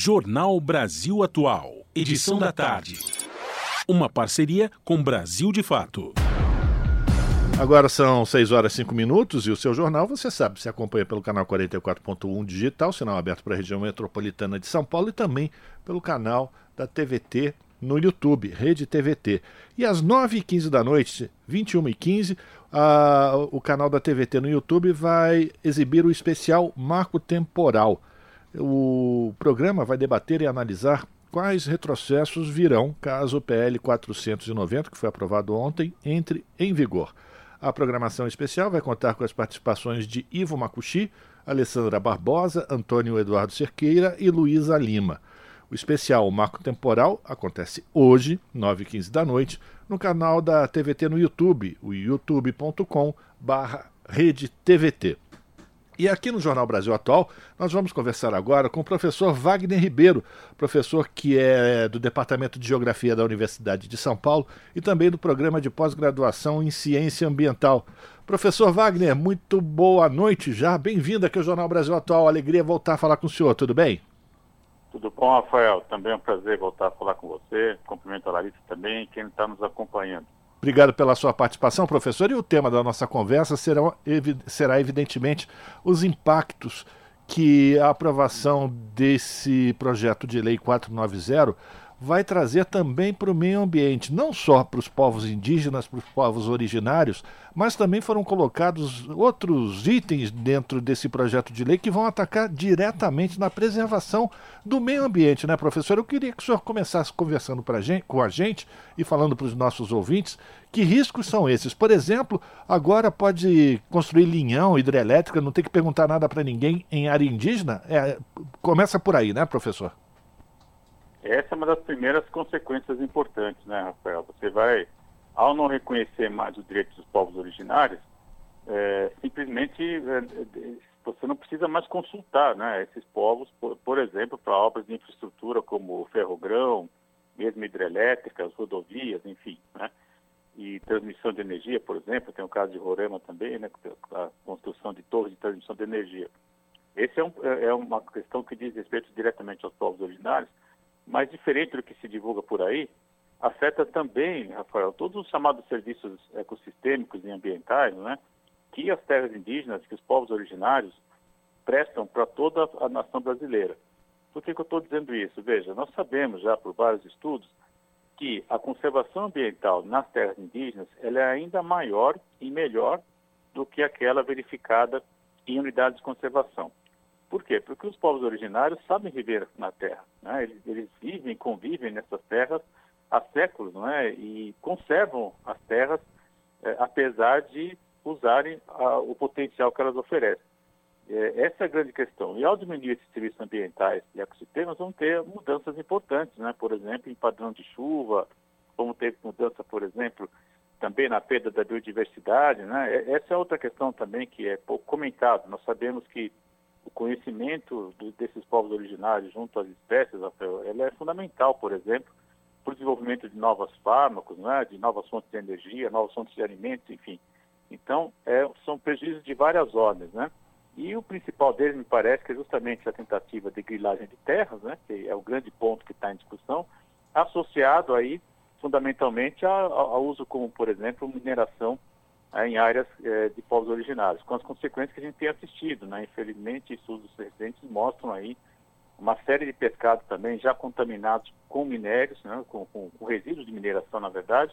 Jornal Brasil Atual, edição da tarde. Uma parceria com Brasil de Fato. Agora são 6 horas e 5 minutos e o seu jornal, você sabe, se acompanha pelo canal 44.1 digital, sinal aberto para a região metropolitana de São Paulo e também pelo canal da TVT no YouTube, Rede TVT. E às 9h15 da noite, 21h15, o canal da TVT no YouTube vai exibir o especial Marco Temporal. O programa vai debater e analisar quais retrocessos virão caso o PL 490, que foi aprovado ontem, entre em vigor. A programação especial vai contar com as participações de Ivo Macuxi, Alessandra Barbosa, Antônio Eduardo Cerqueira e Luísa Lima. O especial Marco Temporal acontece hoje, 9h15 da noite, no canal da TVT no YouTube, o youtube.com/redetvt. E aqui no Jornal Brasil Atual, nós vamos conversar agora com o professor Wagner Ribeiro, professor que é do Departamento de Geografia da Universidade de São Paulo e também do programa de pós-graduação em Ciência Ambiental. Professor Wagner, muito boa noite já. Bem-vindo aqui ao Jornal Brasil Atual. Alegria voltar a falar com o senhor. Tudo bem? Tudo bom, Rafael? Também é um prazer voltar a falar com você. Cumprimento a Larissa também quem está nos acompanhando. Obrigado pela sua participação, professor. E o tema da nossa conversa será, será evidentemente, os impactos que a aprovação desse projeto de lei 490 vai trazer também para o meio ambiente, não só para os povos indígenas, para os povos originários, mas também foram colocados outros itens dentro desse projeto de lei que vão atacar diretamente na preservação do meio ambiente, né, professor? Eu queria que o senhor começasse conversando gente, com a gente e falando para os nossos ouvintes que riscos são esses. Por exemplo, agora pode construir linhão, hidrelétrica, não tem que perguntar nada para ninguém em área indígena? É, começa por aí, né, professor? Essa é uma das primeiras consequências importantes, né, Rafael? Você vai, ao não reconhecer mais os direitos dos povos originários, é, simplesmente é, você não precisa mais consultar né, esses povos, por, por exemplo, para obras de infraestrutura como ferrogrão, mesmo hidrelétricas, rodovias, enfim, né? E transmissão de energia, por exemplo, tem o caso de Roraima também, né, a construção de torres de transmissão de energia. Essa é, um, é, é uma questão que diz respeito diretamente aos povos originários, mas diferente do que se divulga por aí, afeta também, Rafael, todos os chamados serviços ecossistêmicos e ambientais, né, que as terras indígenas, que os povos originários prestam para toda a nação brasileira. Por que, que eu estou dizendo isso? Veja, nós sabemos já por vários estudos que a conservação ambiental nas terras indígenas ela é ainda maior e melhor do que aquela verificada em unidades de conservação. Por quê? Porque os povos originários sabem viver na terra. Né? Eles, eles, vivem, convivem nessas terras há séculos né? e conservam as terras, eh, apesar de usarem a, o potencial que elas oferecem. É, essa é a grande questão. E ao diminuir esses serviços ambientais e ecossistemas, vão ter mudanças importantes, né? por exemplo, em padrão de chuva, vamos ter mudança, por exemplo, também na perda da biodiversidade. Né? Essa é outra questão também que é pouco comentada. Nós sabemos que o conhecimento do, desses povos originários junto às espécies, ela é fundamental, por exemplo, para o desenvolvimento de novos fármacos, né, de novas fontes de energia, novas fontes de alimentos, enfim. Então, é, são prejuízos de várias ordens, né? E o principal deles, me parece, que é justamente a tentativa de grilagem de terras, né, que é o grande ponto que está em discussão, associado aí, fundamentalmente, ao, uso como, por exemplo, mineração em áreas é, de povos originários, com as consequências que a gente tem assistido. Né? Infelizmente, estudos recentes mostram aí uma série de pescados também já contaminados com minérios, né? com, com, com, resíduos de mineração, na verdade,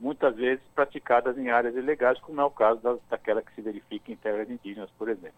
muitas vezes praticadas em áreas ilegais, como é o caso da, daquela que se verifica em terras indígenas, por exemplo.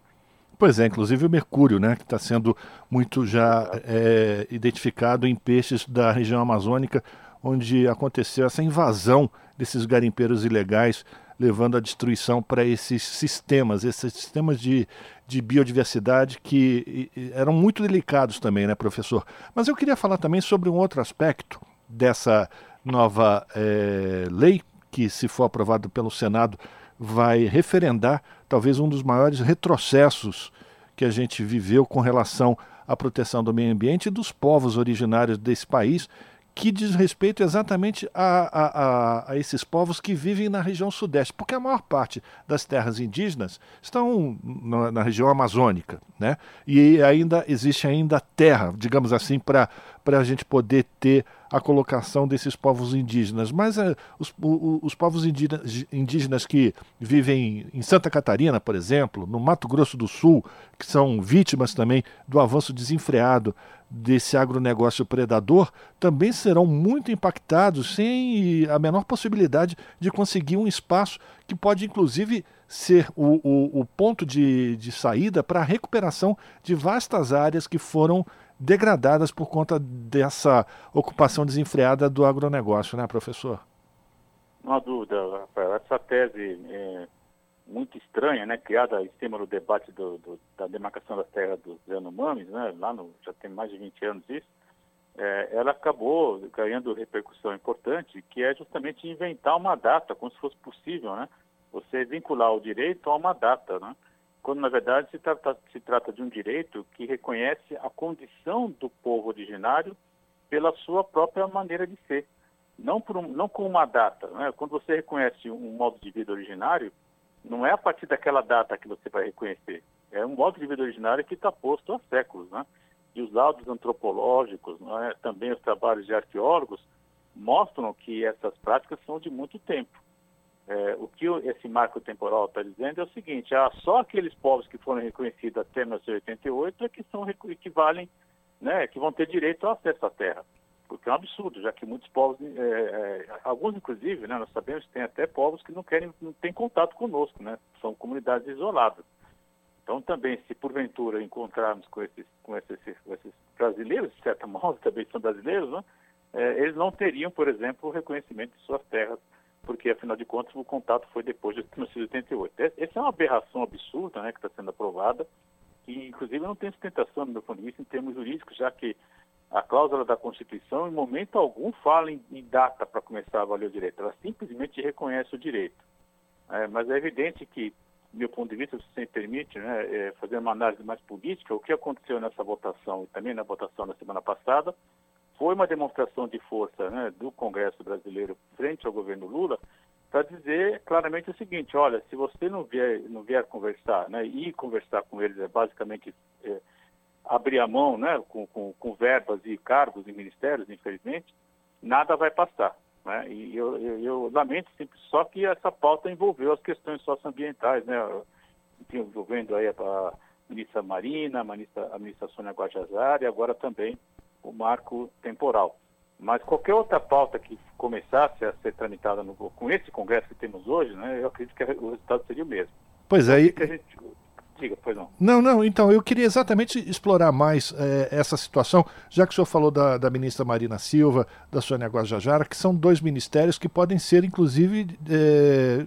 Pois é, inclusive o mercúrio, né, que está sendo muito já é, identificado em peixes da região amazônica, onde aconteceu essa invasão desses garimpeiros ilegais levando a destruição para esses sistemas, esses sistemas de, de biodiversidade que eram muito delicados também, né, professor? Mas eu queria falar também sobre um outro aspecto dessa nova é, lei, que, se for aprovado pelo Senado, vai referendar talvez um dos maiores retrocessos que a gente viveu com relação à proteção do meio ambiente e dos povos originários desse país que diz respeito exatamente a, a, a, a, esses povos que vivem na região sudeste, porque a maior parte das terras indígenas estão na, na região amazônica, né? E ainda existe ainda terra, digamos assim, para a gente poder ter a colocação desses povos indígenas. Mas uh, os, o, os povos indígenas, indígenas que vivem em Santa Catarina, por exemplo, no Mato Grosso do Sul, que são vítimas também do avanço desenfreado desse agronegócio predador também serão muito impactados sem a menor possibilidade de conseguir um espaço que pode, inclusive, ser o, o, o ponto de, de saída para a recuperação de vastas áreas que foram degradadas por conta dessa ocupação desenfreada do agronegócio, né, professor? Não há dúvida, Rafael. Essa tese é muito estranha, né, criada em cima do debate do, do, da demarcação das terras dos Yanomamis, né, lá no, já tem mais de 20 anos isso, é, ela acabou ganhando repercussão importante, que é justamente inventar uma data, como se fosse possível, né, você vincular o direito a uma data, né, quando na verdade se trata, se trata de um direito que reconhece a condição do povo originário pela sua própria maneira de ser, não, por um, não com uma data. Né? Quando você reconhece um modo de vida originário, não é a partir daquela data que você vai reconhecer. É um modo de vida originário que está posto há séculos, né? E os laudos antropológicos, é? também os trabalhos de arqueólogos, mostram que essas práticas são de muito tempo. É, o que esse marco temporal está dizendo é o seguinte: ah, só aqueles povos que foram reconhecidos até 1988 é que são equivalem, né, que vão ter direito ao acesso à terra porque é um absurdo, já que muitos povos, é, é, alguns inclusive, né, nós sabemos que tem até povos que não querem, não têm contato conosco, né, são comunidades isoladas. Então também, se porventura encontrarmos com esses, com esses, com esses brasileiros, de certa modo também são brasileiros, né, é, eles não teriam, por exemplo, o reconhecimento de suas terras, porque afinal de contas o contato foi depois de 1988. Essa é uma aberração absurda, né, que está sendo aprovada, e inclusive não tem sustentação, do meu ponto de vista, em termos jurídicos, já que a cláusula da Constituição, em momento algum, fala em, em data para começar a valer o direito. Ela simplesmente reconhece o direito. É, mas é evidente que, do meu ponto de vista, se você permite, né, é, fazer uma análise mais política, o que aconteceu nessa votação e também na votação da semana passada foi uma demonstração de força né, do Congresso brasileiro frente ao governo Lula para dizer claramente o seguinte: olha, se você não vier, não vier conversar, né, e conversar com eles é basicamente é, abrir a mão né, com, com, com, verbas e cargos em ministérios, infelizmente, nada vai passar. Né? E eu, eu, eu lamento sempre só que essa pauta envolveu as questões socioambientais, né? envolvendo aí a, ministra Marina, a ministra, a ministra Sônia Guajajara e agora também o marco temporal. Mas qualquer outra pauta que começasse a ser tramitada no, com esse Congresso que temos hoje, né, eu acredito que o resultado seria o mesmo. Pois é. Então, gente, Diga, pois não. Não, não, então, eu queria exatamente explorar mais é, essa situação, já que o senhor falou da, da ministra Marina Silva, da Sônia Guajajara, que são dois ministérios que podem ser, inclusive, é,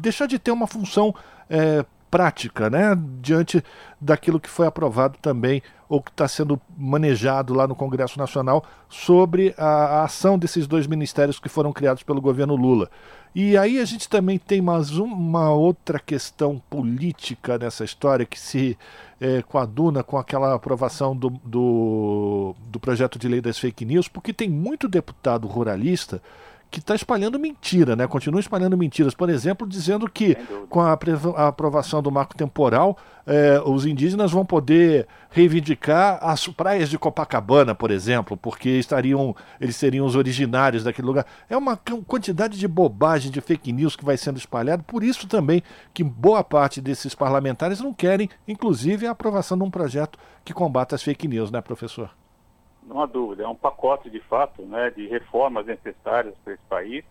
deixar de ter uma função é, prática, né, diante daquilo que foi aprovado também ou que está sendo manejado lá no Congresso Nacional sobre a, a, ação desses dois ministérios que foram criados pelo governo Lula. E aí a gente também tem mais uma outra questão política nessa história que se é, coaduna com aquela aprovação do, do, do projeto de lei das fake news, porque tem muito deputado ruralista que está espalhando mentira, né? Continua espalhando mentiras. Por exemplo, dizendo que com a, aprovação do marco temporal, eh, os indígenas vão poder reivindicar as praias de Copacabana, por exemplo, porque estariam, eles seriam os originários daquele lugar. É uma quantidade de bobagem, de fake news que vai sendo espalhado. Por isso também que boa parte desses parlamentares não querem, inclusive, a aprovação de um projeto que combata as fake news, né, professor? Não há dúvida, é um pacote de fato né, de reformas necessárias para esse país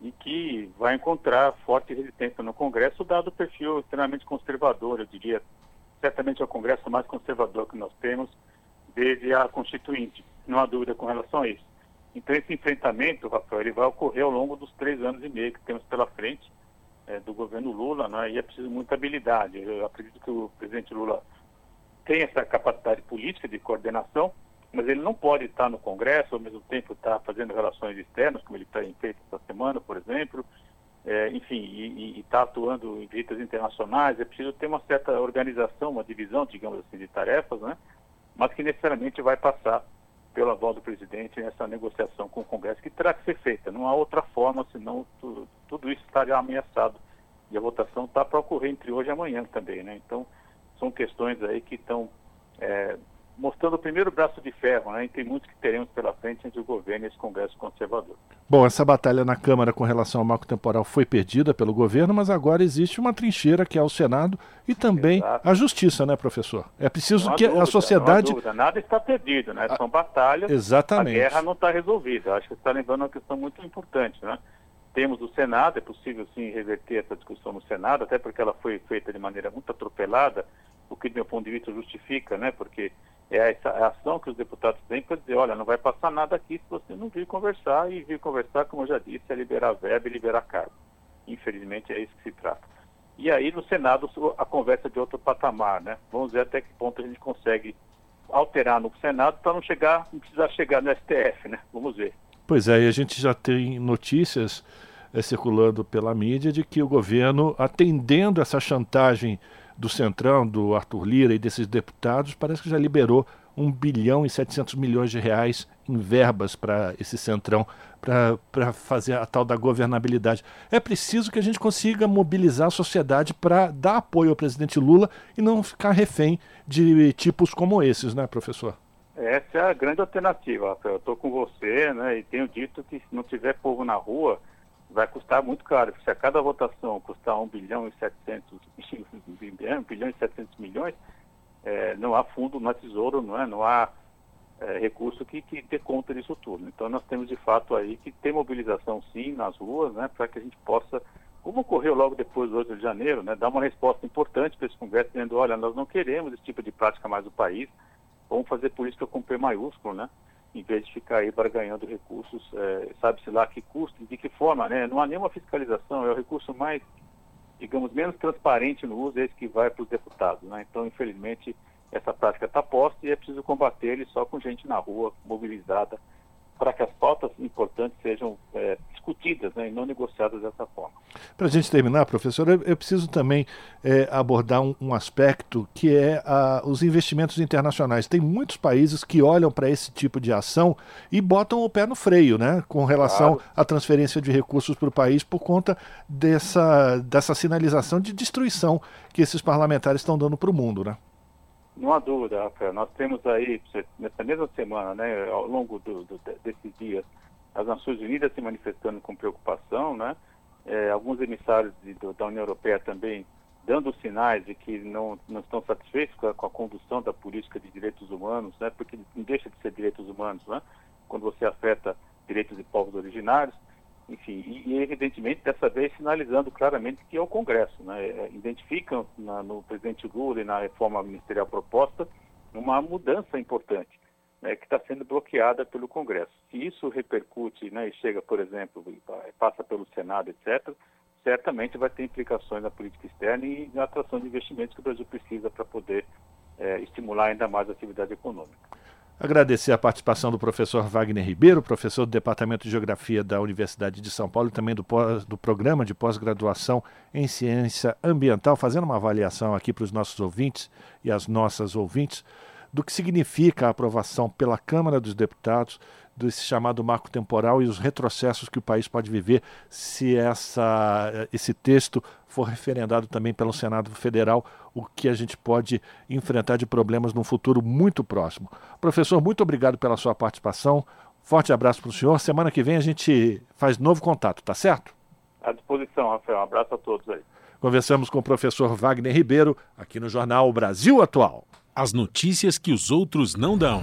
e que vai encontrar forte resistência no Congresso, dado o perfil extremamente conservador, eu diria, certamente é o Congresso mais conservador que nós temos desde a Constituinte, não há dúvida com relação a isso. Então esse enfrentamento, Rafael, ele vai ocorrer ao longo dos três anos e meio que temos pela frente é, do governo Lula, né, e é preciso muita habilidade. Eu acredito que o presidente Lula tem essa capacidade política de coordenação, mas ele não pode estar no Congresso, ao mesmo tempo estar fazendo relações externas, como ele tem feito essa semana, por exemplo, é, enfim, e está atuando em visitas internacionais. É preciso ter uma certa organização, uma divisão, digamos assim, de tarefas, né? mas que necessariamente vai passar pelo aval do presidente nessa negociação com o Congresso, que terá que ser feita. Não há outra forma, senão tudo, tudo isso estaria ameaçado. E a votação está para ocorrer entre hoje e amanhã também, né? Então, são questões aí que estão é, mostrando o primeiro braço de ferro, né? E tem muitos que teremos pela frente entre o governo e esse Congresso conservador. Bom, essa batalha na Câmara com relação ao marco temporal foi perdida pelo governo, mas agora existe uma trincheira que é o Senado e também Exato. a Justiça, né, professor? É preciso que dúvida, a sociedade. Não dúvida. Nada está perdido, né? São batalhas. Exatamente. A guerra não está resolvida. Acho que você está lembrando uma questão muito importante, né? Temos o Senado, é possível sim reverter essa discussão no Senado, até porque ela foi feita de maneira muito atropelada, o que do meu ponto de vista justifica, né? Porque é essa ação que os deputados têm para dizer, olha, não vai passar nada aqui se você não vir conversar, e vir conversar, como eu já disse, é liberar verba e liberar cargo. Infelizmente é isso que se trata. E aí no Senado a conversa é de outro patamar, né? Vamos ver até que ponto a gente consegue alterar no Senado para não chegar, não precisar chegar no STF, né? Vamos ver. Pois é, e a gente já tem notícias é, circulando pela mídia de que o governo, atendendo essa chantagem do Centrão, do Arthur Lira e desses deputados, parece que já liberou 1 bilhão e 700 milhões de reais em verbas para esse Centrão, para fazer a tal da governabilidade. É preciso que a gente consiga mobilizar a sociedade para dar apoio ao presidente Lula e não ficar refém de tipos como esses, né, professor? Essa é a grande alternativa, Rafael. Eu estou com você, né, e tenho dito que se não tiver povo na rua, vai custar muito caro. Se a cada votação custar 1 bilhão e 700, 1 bilhão e 700 milhões, é, não há fundo, não há tesouro, não, é? não há é, recurso que, que dê conta disso tudo. Então nós temos de fato aí que ter mobilização sim nas ruas, né, para que a gente possa, como ocorreu logo depois do 8 de janeiro, né, dar uma resposta importante para esse Congresso, dizendo, olha, nós não queremos esse tipo de prática mais no país, vamos fazer política com P maiúsculo, né? Em vez de ficar aí barganhando recursos, é, sabe-se lá que custo e de que forma, né? Não há nenhuma fiscalização, é o recurso mais, digamos, menos transparente no uso, é esse que vai para os deputados, né? Então, infelizmente, essa prática está posta e é preciso combater ele só com gente na rua, mobilizada, para que as pautas importantes sejam é, discutidas né, e não negociadas dessa forma. Para a gente terminar, professor, eu, eu preciso também é, abordar um, um, aspecto que é a, os investimentos internacionais. Tem muitos países que olham para esse tipo de ação e botam o pé no freio, né, com relação claro. à transferência de recursos para o país por conta dessa, dessa sinalização de destruição que esses parlamentares estão dando para o mundo, né? Não há dúvida, Rafael. Nós temos aí, nessa mesma semana, né, ao longo do, do, desses dias, as Nações Unidas se manifestando com preocupação, né? É, alguns emissários de, do, da União Europeia também dando sinais de que não, não estão satisfeitos com a, com a, condução da política de direitos humanos, né? Porque não deixa de ser direitos humanos, né? Quando você afeta direitos de povos originários enfim, e, evidentemente dessa vez sinalizando claramente que é o Congresso, né? É, identificam na, no presidente Lula e na reforma ministerial proposta uma mudança importante, né, que está sendo bloqueada pelo Congresso. Se isso repercute né, e chega, por exemplo, passa pelo Senado, etc., certamente vai ter implicações na política externa e na atração de investimentos que o Brasil precisa para poder é, estimular ainda mais a atividade econômica. Agradecer a participação do professor Wagner Ribeiro, professor do Departamento de Geografia da Universidade de São Paulo e também do, pós, do programa de pós-graduação em Ciência Ambiental, fazendo uma avaliação aqui para os nossos ouvintes e as nossas ouvintes do que significa a aprovação pela Câmara dos Deputados desse chamado marco temporal e os retrocessos que o país pode viver se essa, esse texto for referendado também pelo Senado Federal, o que a gente pode enfrentar de problemas num futuro muito próximo. Professor, muito obrigado pela sua participação. Forte abraço para o senhor. Semana que vem a gente faz novo contato, tá certo? À disposição, Rafael. Um abraço a todos aí. Conversamos com o professor Wagner Ribeiro, aqui no jornal Brasil Atual. As notícias que os outros não dão.